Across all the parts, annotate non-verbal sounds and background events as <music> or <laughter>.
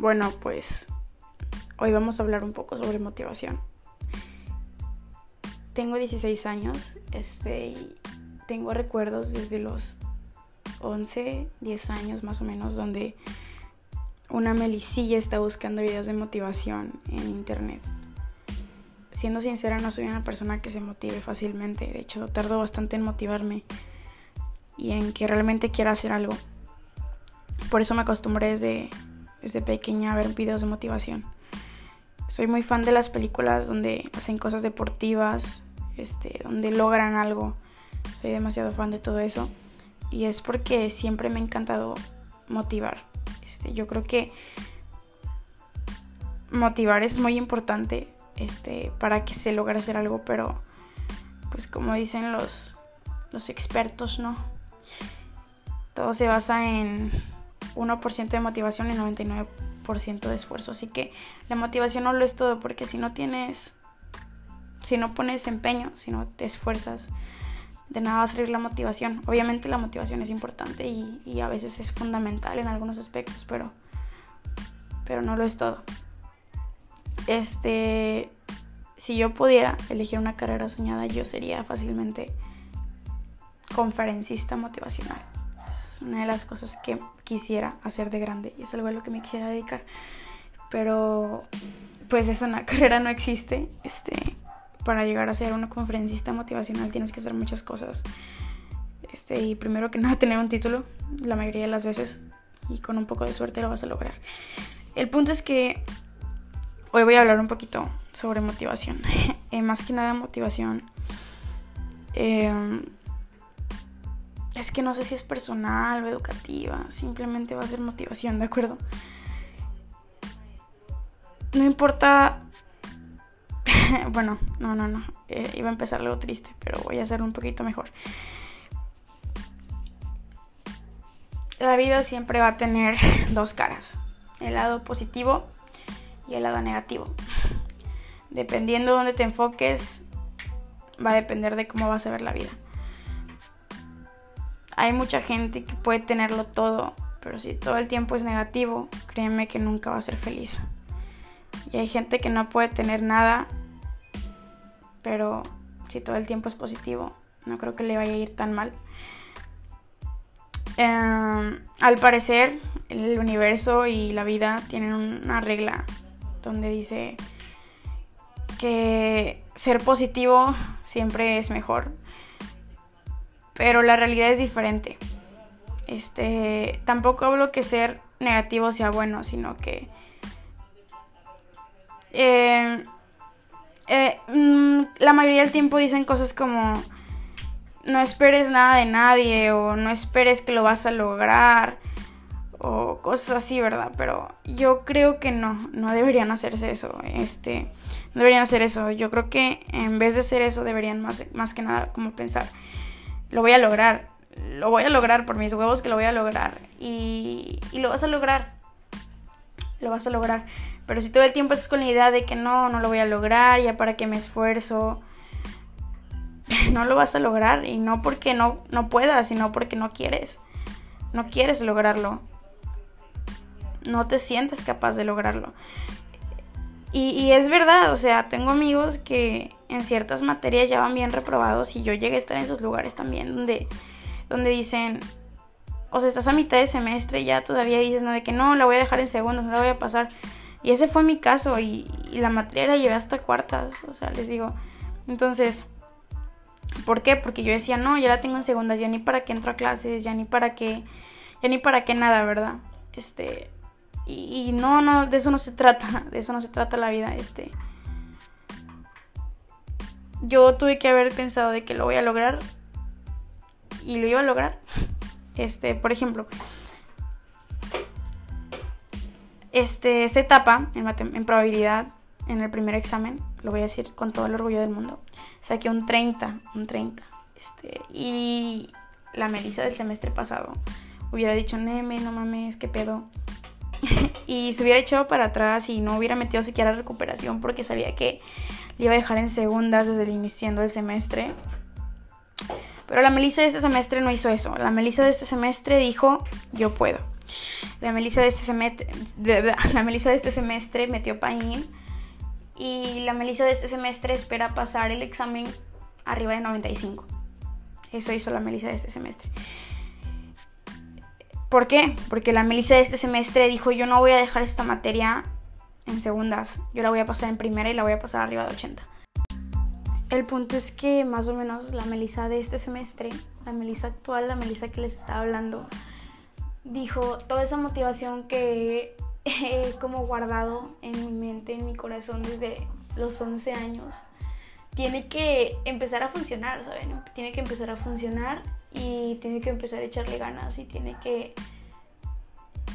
Bueno, pues hoy vamos a hablar un poco sobre motivación. Tengo 16 años, este, y tengo recuerdos desde los 11, 10 años más o menos, donde una melicilla está buscando videos de motivación en internet. Siendo sincera, no soy una persona que se motive fácilmente. De hecho, tardo bastante en motivarme y en que realmente quiera hacer algo. Por eso me acostumbré desde, desde pequeña ver videos de motivación. Soy muy fan de las películas donde hacen cosas deportivas, este, donde logran algo. Soy demasiado fan de todo eso. Y es porque siempre me ha encantado motivar. Este, yo creo que motivar es muy importante este, para que se logre hacer algo, pero pues como dicen los, los expertos, ¿no? Todo se basa en 1% de motivación y 99% de esfuerzo. Así que la motivación no lo es todo, porque si no tienes, si no pones empeño, si no te esfuerzas, de nada va a salir la motivación. Obviamente la motivación es importante y, y a veces es fundamental en algunos aspectos, pero, pero no lo es todo. Este, si yo pudiera elegir una carrera soñada, yo sería fácilmente conferencista motivacional. Es una de las cosas que quisiera hacer de grande y es algo a lo que me quisiera dedicar. Pero pues esa una <laughs> carrera no existe. Este, para llegar a ser una conferencista motivacional tienes que hacer muchas cosas. Este, y primero que <laughs> nada tener un título, la mayoría de las veces, y con un poco de suerte lo vas a lograr. El punto es que hoy voy a hablar un poquito sobre motivación. <laughs> eh, más que nada motivación. Eh, es que no sé si es personal o educativa, simplemente va a ser motivación, ¿de acuerdo? No importa... <laughs> bueno, no, no, no. Eh, iba a empezar algo triste, pero voy a hacerlo un poquito mejor. La vida siempre va a tener <laughs> dos caras, el lado positivo y el lado negativo. Dependiendo de dónde te enfoques, va a depender de cómo vas a ver la vida. Hay mucha gente que puede tenerlo todo, pero si todo el tiempo es negativo, créeme que nunca va a ser feliz. Y hay gente que no puede tener nada, pero si todo el tiempo es positivo, no creo que le vaya a ir tan mal. Eh, al parecer, el universo y la vida tienen una regla donde dice que ser positivo siempre es mejor. Pero la realidad es diferente. Este, tampoco hablo que ser negativo sea bueno, sino que eh, eh, mm, la mayoría del tiempo dicen cosas como no esperes nada de nadie o no esperes que lo vas a lograr o cosas así, ¿verdad? Pero yo creo que no, no deberían hacerse eso, este, no deberían hacer eso. Yo creo que en vez de hacer eso deberían más, más que nada como pensar, lo voy a lograr, lo voy a lograr por mis huevos que lo voy a lograr y, y lo vas a lograr, lo vas a lograr. Pero si todo el tiempo estás con la idea de que no, no lo voy a lograr, ya para qué me esfuerzo, <laughs> no lo vas a lograr y no porque no, no puedas, sino porque no quieres. No quieres lograrlo. No te sientes capaz de lograrlo. Y, y, es verdad, o sea, tengo amigos que en ciertas materias ya van bien reprobados y yo llegué a estar en esos lugares también donde, donde dicen, o sea, estás a mitad de semestre y ya todavía dices, no, de que no, la voy a dejar en segundos, no la voy a pasar. Y ese fue mi caso y, y la materia la llevé hasta cuartas, o sea, les digo. Entonces, ¿Por qué? Porque yo decía, no, ya la tengo en segundas, ya ni para qué entro a clases, ya ni para qué, ya ni para qué nada, ¿verdad? Este, y, no, no, de eso no se trata, de eso no se trata la vida, este. Yo tuve que haber pensado de que lo voy a lograr y lo iba a lograr. Este, por ejemplo, este, esta etapa en, en probabilidad en el primer examen, lo voy a decir con todo el orgullo del mundo, saqué un 30, un 30. Este, y la Melissa del semestre pasado hubiera dicho, Neme, no mames, qué pedo. <laughs> y se hubiera echado para atrás y no hubiera metido siquiera recuperación porque sabía que le iba a dejar en segundas desde el iniciando del semestre. Pero la Melissa de este semestre no hizo eso. La Melissa de este semestre dijo, yo puedo. La Melissa de este semestre, <laughs> la Melissa de este semestre metió paín y la Melissa de este semestre espera pasar el examen arriba de 95. Eso hizo la Melissa de este semestre. ¿Por qué? Porque la Melissa de este semestre dijo, yo no voy a dejar esta materia en segundas, yo la voy a pasar en primera y la voy a pasar arriba de 80. El punto es que más o menos la Melissa de este semestre, la Melissa actual, la Melissa que les estaba hablando, dijo toda esa motivación que he <laughs> como guardado en mi mente, en mi corazón desde los 11 años, tiene que empezar a funcionar, ¿saben? Tiene que empezar a funcionar y tiene que empezar a echarle ganas y tiene que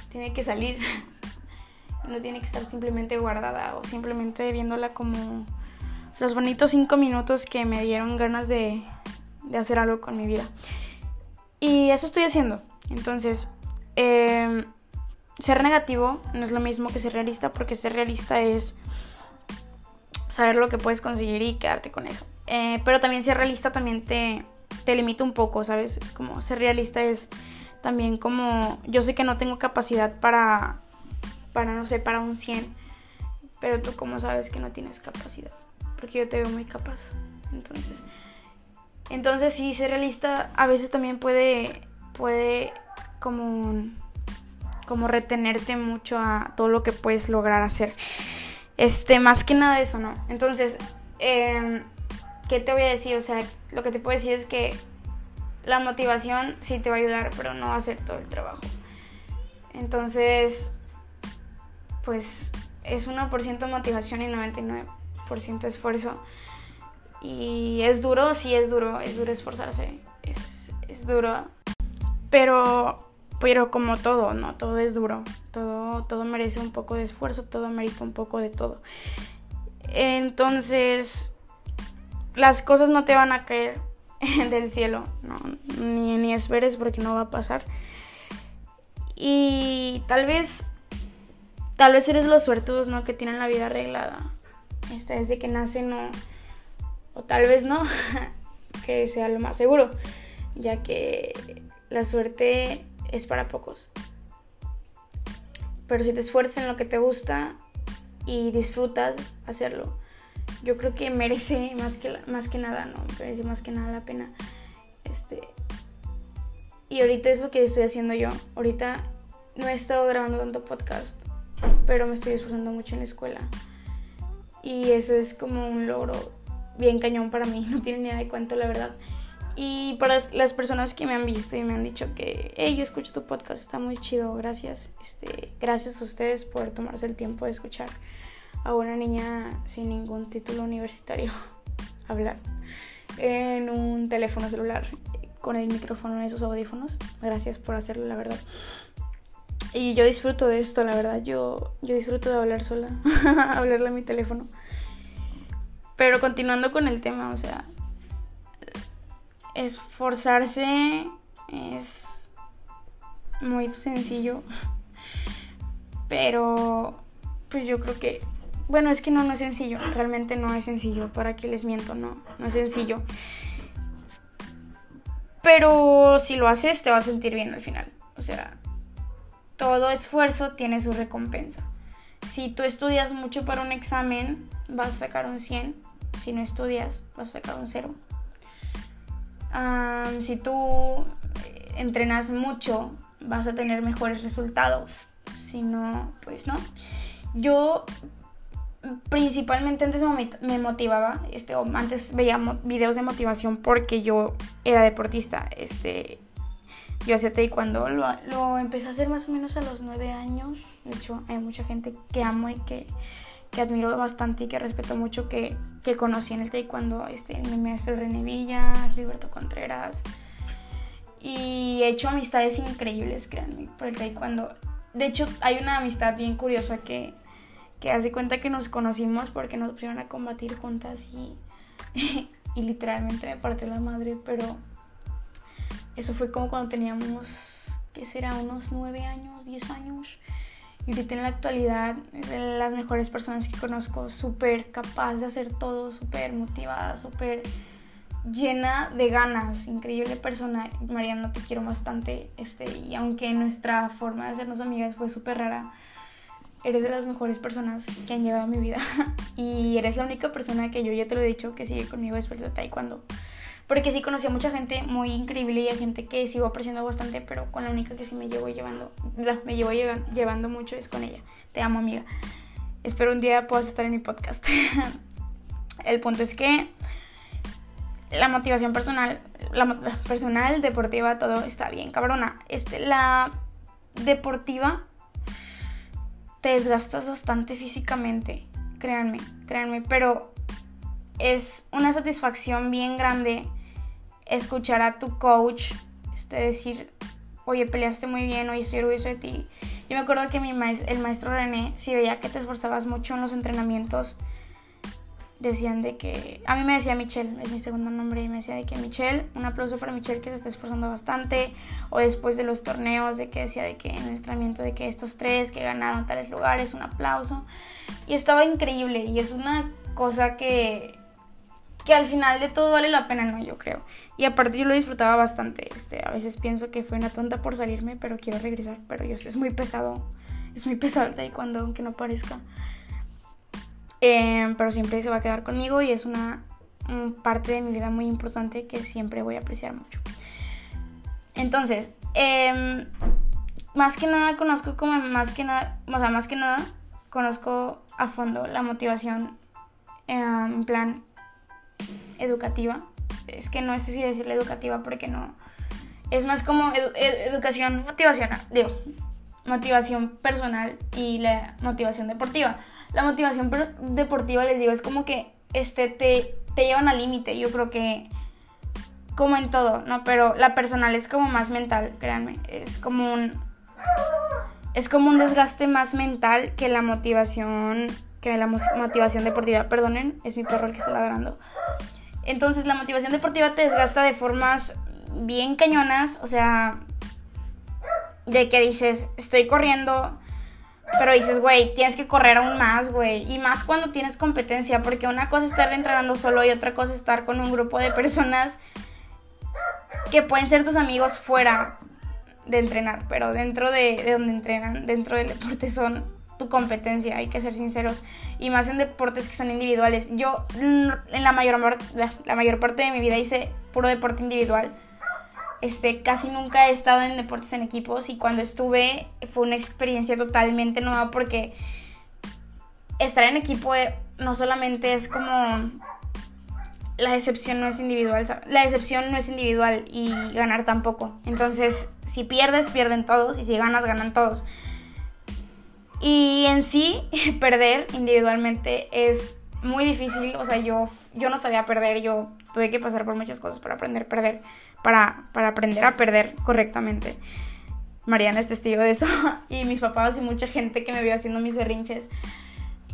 tiene que salir. <laughs> No tiene que estar simplemente guardada o simplemente viéndola como los bonitos cinco minutos que me dieron ganas de, de hacer algo con mi vida. Y eso estoy haciendo. Entonces, em, ser negativo no es lo mismo que ser realista porque ser realista es saber lo que puedes conseguir y quedarte con eso. Eh, pero también ser realista también te, te limita un poco, ¿sabes? Es como ser realista es también como yo sé que no tengo capacidad para, para no sé, para un 100, pero tú como sabes que no tienes capacidad, porque yo te veo muy capaz. Entonces, entonces sí, ser realista a veces también puede, puede como, como retenerte mucho a todo lo que puedes lograr hacer. Este, más que nada eso, ¿no? Entonces, eh, ¿qué te voy a decir? O sea, lo que te puedo decir es que la motivación sí te va a ayudar, pero no va a hacer todo el trabajo. Entonces, pues es 1% motivación y 99% esfuerzo. Y es duro, sí es duro, es duro esforzarse, es, es duro. Pero, pero como todo, ¿no? Todo es duro, todo, todo merece un poco de esfuerzo, todo merece un poco de todo. Entonces, las cosas no te van a caer <laughs> del cielo, no, ni, ni esperes porque no va a pasar. Y tal vez, tal vez eres los suertudos, ¿no? Que tienen la vida arreglada. Esta desde que nacen, no. O tal vez no, <laughs> que sea lo más seguro, ya que la suerte es para pocos. Pero si te esfuerzas en lo que te gusta y disfrutas hacerlo, yo creo que merece más que, más que nada, ¿no? Merece más que nada la pena. Este, y ahorita es lo que estoy haciendo yo. Ahorita no he estado grabando tanto podcast, pero me estoy esforzando mucho en la escuela. Y eso es como un logro bien cañón para mí, <laughs> no tiene ni idea de cuánto, la verdad. Y para las personas que me han visto y me han dicho que, hey, yo escucho tu podcast, está muy chido, gracias. Este, gracias a ustedes por tomarse el tiempo de escuchar a una niña sin ningún título universitario <laughs> hablar en un teléfono celular con el micrófono en esos audífonos. Gracias por hacerlo, la verdad. Y yo disfruto de esto, la verdad. Yo, yo disfruto de hablar sola, <laughs> hablarle a mi teléfono. Pero continuando con el tema, o sea, esforzarse es muy sencillo. <laughs> Pero, pues yo creo que bueno, es que no, no es sencillo, realmente no es sencillo, para que les miento, no, no es sencillo. Pero si lo haces te vas a sentir bien al final. O sea, todo esfuerzo tiene su recompensa. Si tú estudias mucho para un examen, vas a sacar un 100. Si no estudias, vas a sacar un 0. si tú eh, entrenas mucho, vas a tener mejores resultados. Si no, pues no. Yo principalmente antes me motivaba, este, antes veía videos de motivación porque yo era deportista, este, yo hacía taekwondo, lo, lo empecé a hacer más o menos a los nueve años, de hecho hay mucha gente que amo y que, que admiro bastante y que respeto mucho que, que conocí en el taekwondo, este, mi maestro René Villa, Gilberto Contreras, y he hecho amistades increíbles, créanme, por el taekwondo. De hecho, hay una amistad bien curiosa que que hace cuenta que nos conocimos porque nos pusieron a combatir juntas y, <laughs> y literalmente me partió la madre, pero eso fue como cuando teníamos, ¿qué será? Unos 9 años, 10 años. Y ahorita en la actualidad es de las mejores personas que conozco, súper capaz de hacer todo, súper motivada, súper llena de ganas, increíble persona. Mariana, te quiero bastante. Este, y aunque nuestra forma de hacernos amigas fue súper rara, eres de las mejores personas que han llegado a mi vida. <laughs> y eres la única persona que yo ya te lo he dicho que sigue conmigo después de taekwondo. Porque sí conocí a mucha gente muy increíble y a gente que sigo apreciando bastante, pero con la única que sí me llevo llevando, me llevo llevando mucho es con ella. Te amo, amiga. Espero un día puedas estar en mi podcast. <laughs> El punto es que la motivación personal, la personal, deportiva, todo está bien, cabrona. Este, la deportiva te desgastas bastante físicamente, créanme, créanme, pero es una satisfacción bien grande escuchar a tu coach este, decir, oye, peleaste muy bien, oye, estoy orgulloso de ti. Yo me acuerdo que mi el maestro René, si veía que te esforzabas mucho en los entrenamientos, decían de que, a mí me decía Michelle, es mi segundo nombre, y me decía de que Michelle, un aplauso para Michelle que se está esforzando bastante, o después de los torneos, de que decía de que en el entrenamiento de que estos tres que ganaron tales lugares, un aplauso, y estaba increíble, y es una cosa que, que al final de todo vale la pena, ¿no? Yo creo. Y aparte yo lo disfrutaba bastante, este, a veces pienso que fue una tonta por salirme, pero quiero regresar, pero yo es muy pesado, es muy pesado el taekwondo, aunque no parezca. Em, pero siempre se va a quedar conmigo y es una parte de mi vida muy importante que siempre voy a apreciar mucho. Entonces, em, más que nada conozco como más que nada, o sea, más que nada conozco a fondo la motivación em, en plan educativa. Es que no sé si decirle educativa porque no. Es más como educación motivacional, digo, motivación personal y la motivación deportiva la motivación deportiva, les digo, es como que este, te, te llevan al límite. Yo creo que como en todo, ¿no? Pero la personal es como más mental, créanme. Es como un. Es como un desgaste más mental que la motivación. Que la motivación deportiva. Perdonen, es mi perro el que está ladrando. Entonces, la motivación deportiva te desgasta de formas bien cañonas. O sea, de que dices, estoy corriendo pero dices, güey, tienes que correr aún más, güey. Y más cuando tienes competencia, porque una cosa es estar entrenando solo y otra cosa es estar con un grupo de personas que pueden ser tus amigos fuera de entrenar, pero dentro de, donde entrenan, dentro del deporte son tu competencia, hay que ser sinceros. Y más en deportes que son individuales. Yo en la mayor, la mayor parte de mi vida hice puro deporte individual este, casi nunca he estado en deportes en equipos y cuando estuve fue una experiencia totalmente nueva porque estar en equipo eh, no solamente es como la decepción no es individual, la decepción no es individual y ganar tampoco. Entonces, si pierdes, pierden todos y si ganas, ganan todos. Y en sí, <laughs> perder individualmente es muy difícil, o sea, yo, yo no sabía perder, yo tuve que pasar por muchas cosas para aprender a perder para, aprender a perder correctamente. Mariana es testigo de eso <laughs> y mis papás y mucha gente que me vio haciendo mis berrinches.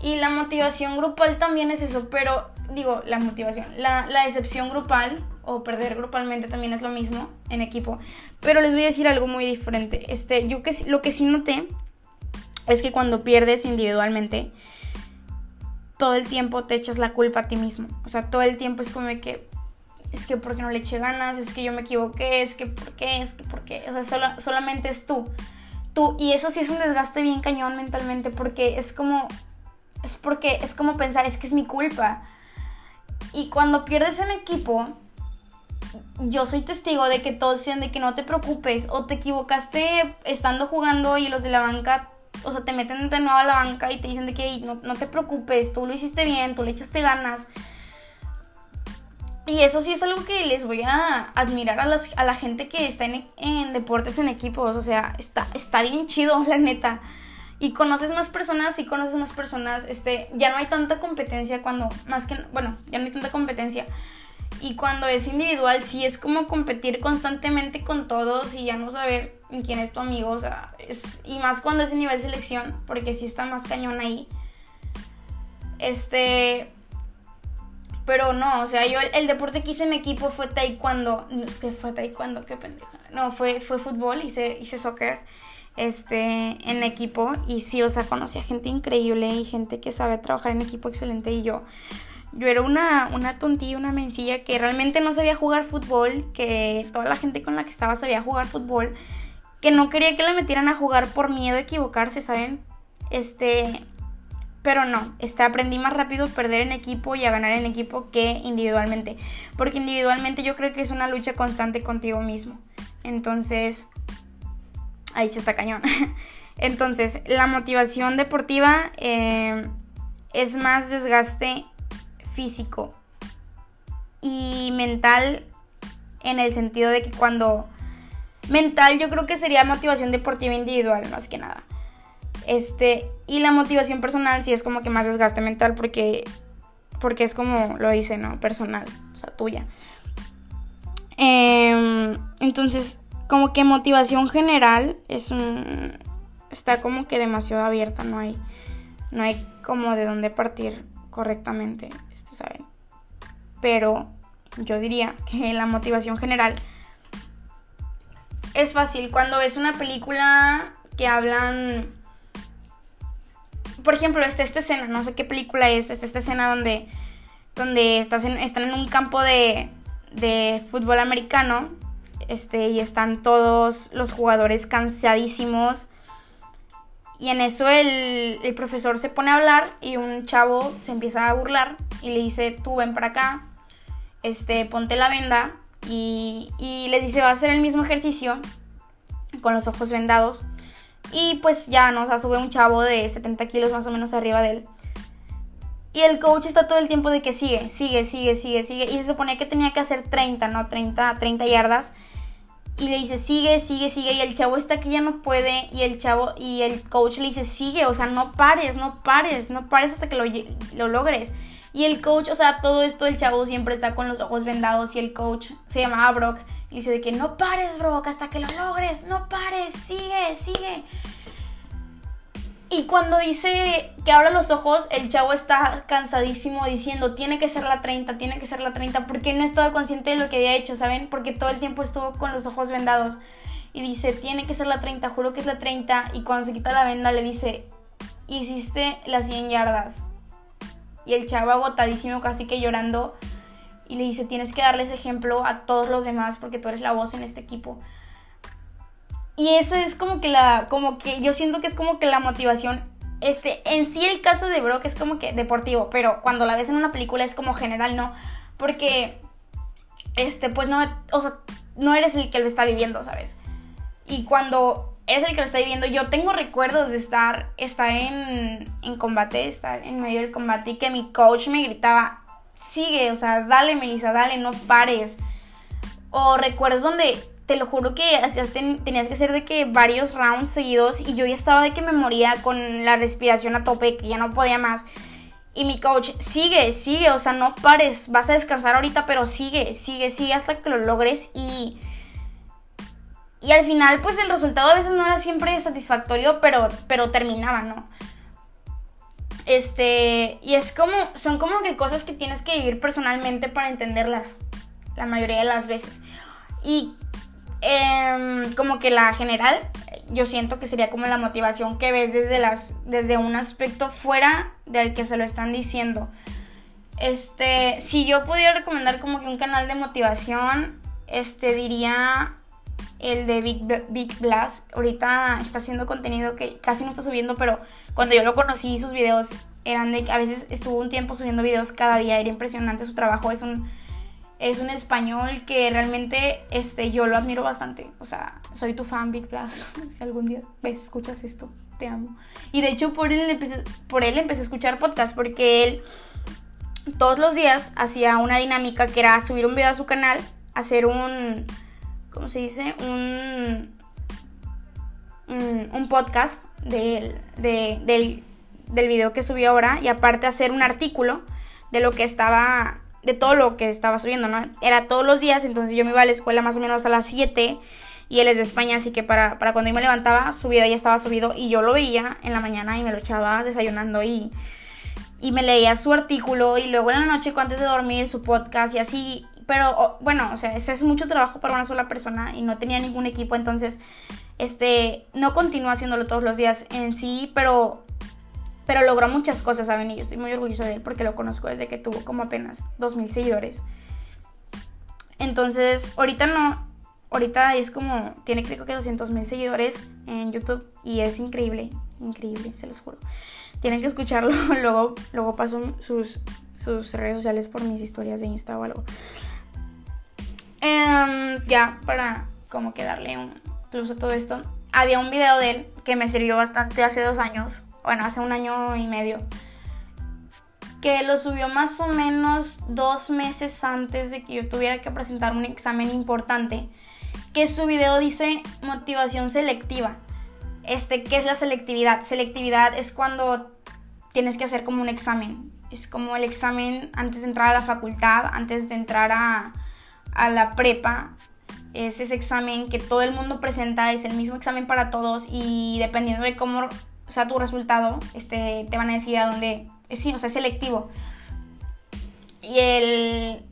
Y la motivación grupal también es eso, pero digo, la motivación, la, la decepción grupal o perder grupalmente también es lo mismo en equipo. Pero les voy a decir algo muy diferente. Este, yo que, lo que sí noté es que cuando pierdes individualmente, todo el tiempo te echas la culpa a ti mismo. O sea, todo el tiempo es como que, es que porque no le eché ganas, es que yo me equivoqué, es que por qué, es que por qué, o sea, solamente es tú. Tú, y eso sí es un desgaste bien cañón mentalmente porque es como, es porque es como pensar, es que es mi culpa. Y cuando pierdes en equipo, yo soy testigo de que todos dicen de que no te preocupes o te equivocaste estando jugando y los de la banca, o sea, te meten de nuevo a la banca y te dicen de que no, no te preocupes, tú lo hiciste bien, tú le echaste ganas. Y eso sí es algo que les voy a admirar a, a la gente que está en, deportes en equipos. O sea, está, está bien chido, <laughs> la neta. Y conoces más personas, y conoces más personas. Este, ya no hay tanta competencia cuando, más que, bueno, ya no hay tanta competencia. Y cuando es individual, sí es como competir constantemente con todos y ya no saber quién es tu amigo. O sea, es, y más cuando es en nivel selección, porque sí está más cañón ahí. Este, pero no, o sea, yo el, deporte que hice en equipo fue taekwondo. ¿Qué fue taekwondo? Qué pendeja. No, fue, fue fútbol, hice, hice soccer este, en equipo. Y sí, o sea, conocí a gente increíble y gente que sabe trabajar en equipo excelente. Y yo, Yo era una, una tontilla, una mencilla que realmente no sabía jugar fútbol, que toda la gente con la que estaba sabía jugar fútbol, que no quería que la metieran a jugar por miedo a equivocarse, ¿saben? Este, pero no, este, aprendí más rápido a perder en equipo y a ganar en equipo que individualmente. Porque individualmente yo creo que es una lucha constante contigo mismo. Entonces, ahí se está cañón. <laughs> Entonces, la motivación deportiva eh, es más desgaste físico y mental en el sentido de que cuando mental yo creo que sería motivación deportiva individual más que nada. Este, y la motivación personal sí es como que más desgaste mental porque porque es como lo dice, ¿no? Personal, o sea, tuya. Em, entonces, como que motivación general es un está como que demasiado abierta, no hay no hay como de dónde partir correctamente, este, ¿saben? Pero yo diría que la motivación general es fácil cuando ves una película que hablan por ejemplo, esta, escena, no sé qué película es, esta, esta escena donde, donde estás están en un campo de, de fútbol americano este, y están todos los jugadores cansadísimos y en eso el, profesor se pone a hablar y un chavo se empieza a burlar y le dice, tú ven para acá, este, ponte la venda y, y les dice, va a hacer el mismo ejercicio con los ojos vendados. Y pues ya, nos sube un chavo de 70 kilos más o menos arriba de él. Y el coach está todo el tiempo de que sigue, sigue, sigue, sigue, sigue. Y se supone que tenía que hacer 30, ¿no? 30, 30 yardas y le dice, sigue, sigue, sigue, y el chavo está que ya no puede, y el chavo, y el coach le dice, sigue, o sea, no pares, no pares, no pares hasta que lo, lo logres. Y el coach, o sea, todo esto el chavo siempre está con los ojos vendados y el coach se llamaba Brock y dice de que no pares, Brock, hasta que lo logres, no pares, sigue, sigue. Y cuando dice que abra los ojos, el chavo está cansadísimo diciendo, tiene que ser la 30, tiene que ser la 30, porque no estaba consciente de lo que había hecho, ¿saben? Porque todo el tiempo estuvo con los ojos vendados. Y dice, tiene que ser la 30, juro que es la 30. Y cuando se quita la venda le dice, hiciste las 100 yardas. Y el chavo agotadísimo, casi que llorando. Y le dice, tienes que darles ejemplo a todos los demás porque tú eres la voz en este equipo. Y eso es como que la, como que yo siento que es como que la motivación, este, en sí el caso de Brock es como que deportivo, pero cuando la ves en una película es como general, ¿no? Porque, este, pues no, o sea, no eres el que lo está viviendo, ¿sabes? Y cuando eres el que lo está viviendo, yo tengo recuerdos de estar, estar en, en combate, estar en medio del combate y que mi coach me gritaba, sigue, o sea, dale, Melissa, dale, no pares. O recuerdos donde te lo juro que tenías que hacer de que varios rounds seguidos y yo ya estaba de que me moría con la respiración a tope, que ya no podía más. Y mi coach, sigue, sigue, o sea, no pares, vas a descansar ahorita, pero sigue, sigue, sigue hasta que lo logres y... Y al final, pues el resultado a veces no era siempre satisfactorio, pero, pero terminaba, ¿no? Este, y es como, son como que cosas que tienes que vivir personalmente para entenderlas, la mayoría de las veces. Y Em, como que la general, yo siento que sería como la motivación que ves desde, las, desde un aspecto fuera del que se lo están diciendo. Este, si yo pudiera recomendar como que un canal de motivación, este diría el de Big, Big Blast. Ahorita está haciendo contenido que casi no está subiendo, pero cuando yo lo conocí sus videos eran de que a veces estuvo un tiempo subiendo videos cada día, era impresionante su trabajo, es un es un español que realmente este, yo lo admiro bastante. O sea, soy tu fan, Big Plus. <laughs> si algún día ves, escuchas esto, te amo. Y de hecho por él empecé, por él empecé a escuchar podcast porque él todos los días hacía una dinámica que era subir un video a su canal, hacer un, ¿cómo se dice? Un, un, podcast del, del, del video que subió ahora y aparte hacer un artículo de lo que estaba de todo lo que estaba subiendo, ¿no? Era todos los días, entonces yo me iba a la escuela más o menos a las 7 y él es de España, así que para, cuando yo me levantaba, su video ya estaba subido y yo lo veía en la mañana y me lo echaba desayunando y, y me leía su artículo y luego en la noche antes de dormir su podcast y así, pero bueno, o sea, ese es mucho trabajo para una sola persona y no tenía ningún equipo, entonces, este, no continúa haciéndolo todos los días en sí, pero pero logró muchas cosas, ¿saben? Y yo estoy muy orgullosa de él porque lo conozco desde que tuvo como apenas 2.000 seguidores. Entonces, ahorita no, ahorita es como, tiene creo que 200.000 seguidores en YouTube y es increíble, increíble, se los juro. Tienen que escucharlo, <laughs> luego, luego paso sus, sus redes sociales por mis historias de Insta o algo. Em, ya, para como que darle un plus a todo esto, había un video de él que me sirvió bastante hace dos años, bueno, hace un año y medio, que lo subió más o menos dos meses antes de que yo tuviera que presentar un examen importante, que su video dice motivación selectiva. Este, ¿qué es la selectividad? Selectividad es cuando tienes que hacer como un examen. Es como el examen antes de entrar a la facultad, antes de entrar a, a la prepa. Es ese examen que todo el mundo presenta, es el mismo examen para todos y dependiendo de cómo sea tu resultado, este, te van a decir a dónde, es, o sea, es selectivo. Y el,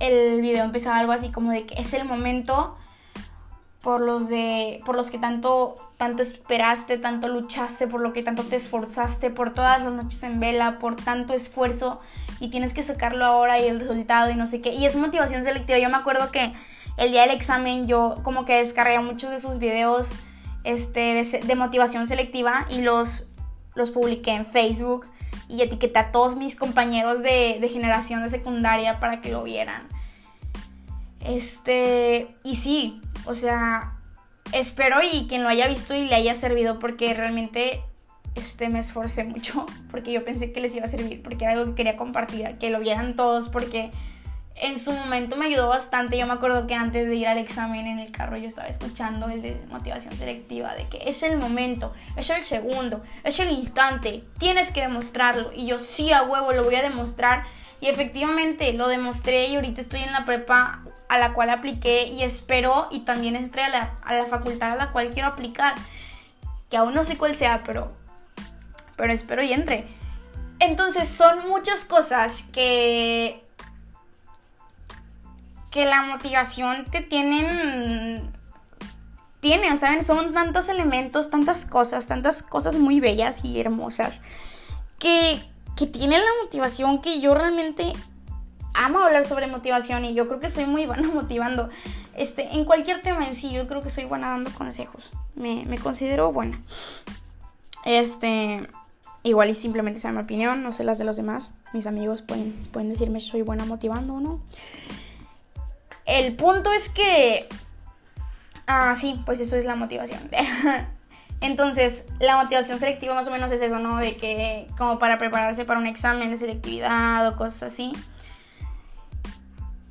el video empezaba algo así como de que es el momento por los de por los que tanto tanto esperaste, tanto luchaste, por lo que tanto te esforzaste, por todas las noches en vela, por tanto esfuerzo y tienes que sacarlo ahora y el resultado y no sé qué. Y es motivación selectiva. Yo me acuerdo que el día del examen yo como que descargué muchos de sus videos este, de, motivación selectiva y los, los publiqué en Facebook y etiqueté a todos mis compañeros de, de generación de secundaria para que lo vieran. Este, y sí, o sea, espero y quien lo haya visto y le haya servido porque realmente este, me esforcé mucho <laughs> porque yo pensé que les iba a servir, porque era algo que quería compartir, que lo vieran todos, porque en su momento me ayudó bastante. Yo me acuerdo que antes de ir al examen en el carro yo estaba escuchando el de motivación selectiva, de que es el momento, es el segundo, es el instante, tienes que demostrarlo. Y yo sí a huevo lo voy a demostrar. Y efectivamente lo demostré y ahorita estoy en la prepa a la cual apliqué y espero y también entré a la, a la facultad a la cual quiero aplicar. Que aún no sé cuál sea, pero, pero espero y entre. Entonces son muchas cosas que que la motivación te tienen tiene, ¿saben? Son tantos elementos, tantas cosas, tantas cosas muy bellas y hermosas que, que tienen la motivación que yo realmente amo hablar sobre motivación y yo creo que soy muy buena <laughs> motivando. Este, en cualquier tema en sí, yo creo que soy buena dando consejos. Me, me considero buena. Este, igual y simplemente sea mi opinión, no sé las de los demás. Mis amigos pueden, pueden decirme si soy buena motivando o no. El punto es que... Ah, sí, pues eso es la motivación. <laughs> Entonces, la motivación selectiva más o menos es eso, ¿no? De que como para prepararse para un examen de selectividad o cosas así.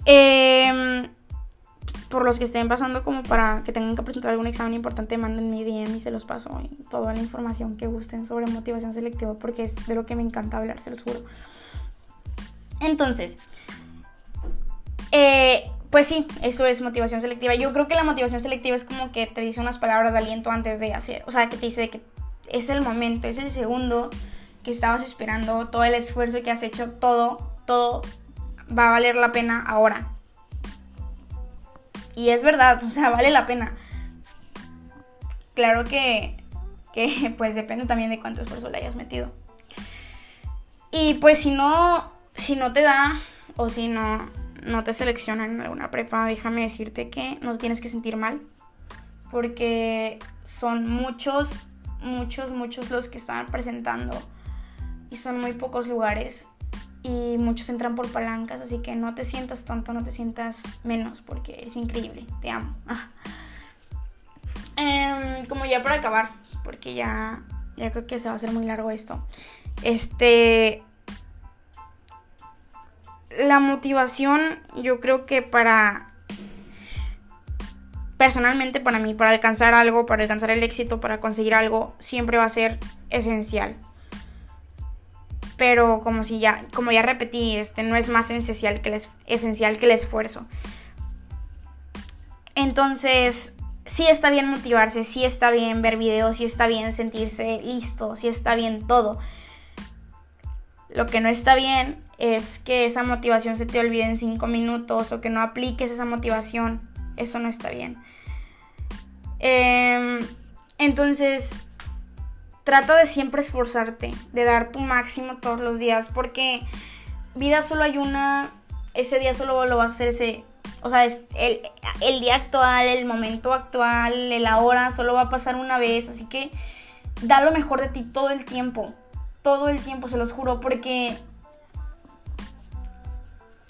Em, por los que estén pasando como para que tengan que presentar algún examen importante, manden mi DM y se los paso. Toda la información que gusten sobre motivación selectiva porque es de lo que me encanta hablar, se los juro. Entonces, eh, pues sí, eso es motivación selectiva. Yo creo que la motivación selectiva es como que te dice unas palabras de aliento antes de hacer, o sea, que te dice que es el momento, es el segundo que estabas esperando, todo el esfuerzo que has hecho, todo, todo va a valer la pena ahora. Y es verdad, <laughs> o sea, vale la pena. Claro que, que <laughs> pues depende también de cuánto esfuerzo le hayas metido. Y pues si no, si no te da o si no no te seleccionan en alguna prepa, déjame decirte que no tienes que sentir mal, porque son muchos, muchos, muchos los que están presentando y son muy pocos lugares y muchos entran por palancas, así que no te sientas tanto, no te sientas menos, porque es increíble, te amo. <laughs> Em, como ya para acabar, porque ya, ya creo que se va a hacer muy largo esto. Este, la motivación, yo creo que para personalmente para mí, para alcanzar algo, para alcanzar el éxito, para conseguir algo, siempre va a ser esencial. Pero como si ya, como ya repetí, este no es más esencial que el, esencial que el esfuerzo. Entonces, sí está bien motivarse, sí está bien ver videos, sí está bien sentirse listo, sí está bien todo. Lo que no está bien es que esa motivación se te olvide en cinco minutos o que no apliques esa motivación. Eso no está bien. Em, entonces, trata de siempre esforzarte, de dar tu máximo todos los días, porque vida solo hay una, ese día solo lo vas a hacer ese, o sea, es el, el día actual, el momento actual, el ahora, solo va a pasar una vez, así que da lo mejor de ti todo el tiempo, todo el tiempo, se los juro, porque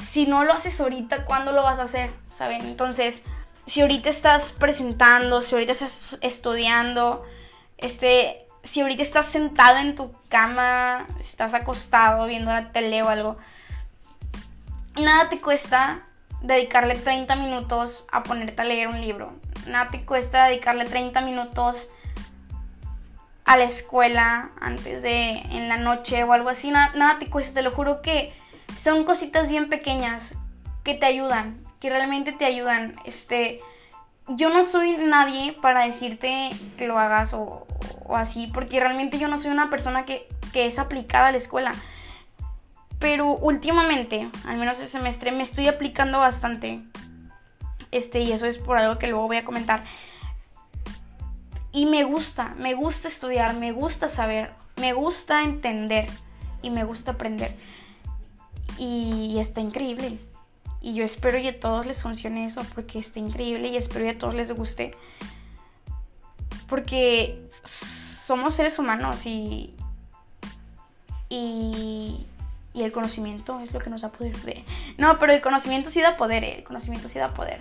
si no lo haces ahorita, ¿cuándo lo vas a hacer? ¿Saben? Entonces, si ahorita estás presentando, si ahorita estás estudiando, este, si ahorita estás sentado en tu cama, estás acostado viendo la tele o algo, nada te cuesta dedicarle 30 minutos a ponerte a leer un libro. Nada te cuesta dedicarle 30 minutos a la escuela antes de en la noche o algo así. Nada, nada te cuesta, te lo juro que son cositas bien pequeñas que te ayudan, que realmente te ayudan. Este, yo no soy nadie para decirte que lo hagas o, o así, porque realmente yo no soy una persona que, que es aplicada a la escuela. Pero últimamente, al menos este semestre, me estoy aplicando bastante. Este, y eso es por algo que luego voy a comentar. Y me gusta, me gusta estudiar, me gusta saber, me gusta entender y me gusta aprender. Y está increíble. Y yo espero que a todos les funcione eso porque está increíble y espero que a todos les guste. Porque somos seres humanos y, y, el conocimiento es lo que nos da poder. De... No, pero el conocimiento sí da poder, eh, el conocimiento sí da poder.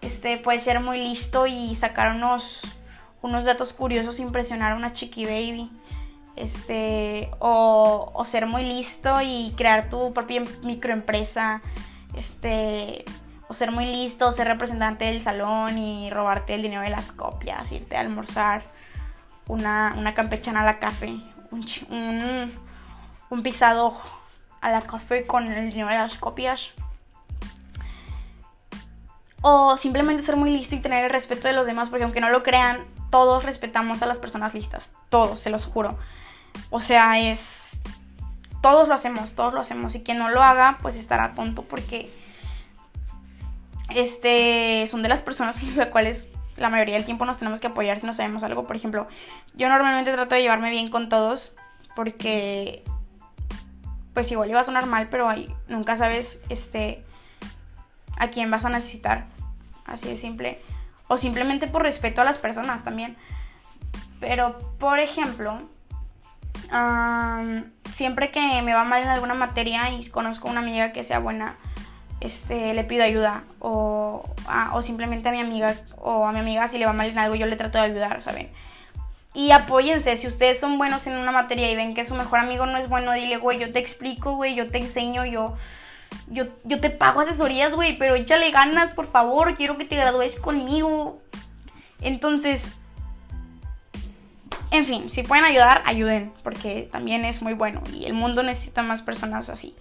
Este puede ser muy listo y sacar unos, unos datos curiosos, impresionar a una chiqui baby. Este, o, o ser muy listo y crear tu propia microempresa. Este, o ser muy listo, ser representante del salón y robarte el dinero de las copias, irte a almorzar una, una campechana a la café, un, un, pisado a la café con el dinero de las copias. O simplemente ser muy listo y tener el respeto de los demás, porque aunque no lo crean, todos respetamos a las personas listas. Todos, se los juro. O sea, es... Todos lo hacemos, todos lo hacemos. Y quien no lo haga, pues estará tonto porque... Este, son de las personas <laughs> las cuales la mayoría del tiempo nos tenemos que apoyar si no sabemos algo. Por ejemplo, yo normalmente trato de llevarme bien con todos porque pues igual iba a sonar mal, pero ahí nunca sabes este a quién vas a necesitar. Así de simple. O simplemente por respeto a las personas también. Pero, por ejemplo, siempre que me va mal en alguna materia y conozco una amiga que sea buena, este, le pido ayuda o, o simplemente a mi amiga o a mi amiga si le va mal en algo yo le trato de ayudar, ¿saben? Y apóyense, si ustedes son buenos en una materia y ven que su mejor amigo no es bueno, dile, güey, yo te explico, güey, yo te enseño, yo, yo, yo te pago asesorías, güey, pero échale ganas, por favor, quiero que te gradúes conmigo. Entonces, en fin, si pueden ayudar, ayuden, porque también es muy bueno y el mundo necesita más personas así.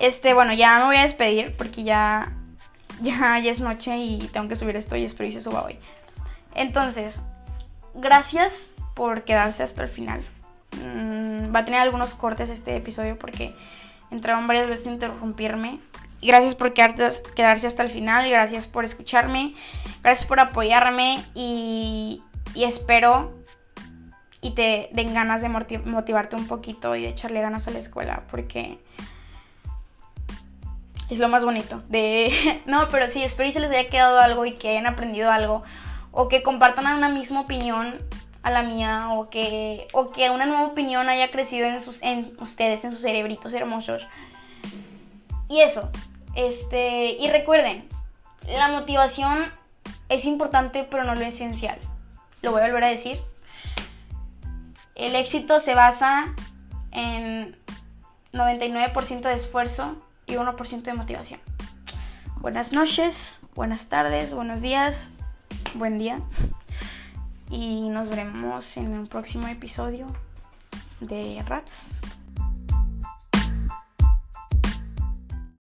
Este, bueno, ya me voy a despedir porque ya, ya, ya es noche y tengo que subir esto y espero que se suba hoy. Entonces, gracias por quedarse hasta el final. Mm, va a tener algunos cortes este episodio porque entraron varias veces a interrumpirme. Y gracias por quedarse hasta el final. Y gracias por escucharme. Gracias por apoyarme. Y, y espero y te den ganas de motivarte un poquito y de echarle ganas a la escuela. Porque es lo más bonito. De. <laughs> No, pero sí, espero y se les haya quedado algo y que hayan aprendido algo. O que compartan una misma opinión a la mía. O que, o que una nueva opinión haya crecido en, sus, en ustedes, en sus cerebritos hermosos. Y eso. Este. Y recuerden, la motivación es importante, pero no lo esencial. Lo voy a volver a decir. El éxito se basa en 99% de esfuerzo y 1% de motivación. Buenas noches, buenas tardes, buenos días, buen día. Y nos veremos en un próximo episodio de Rats.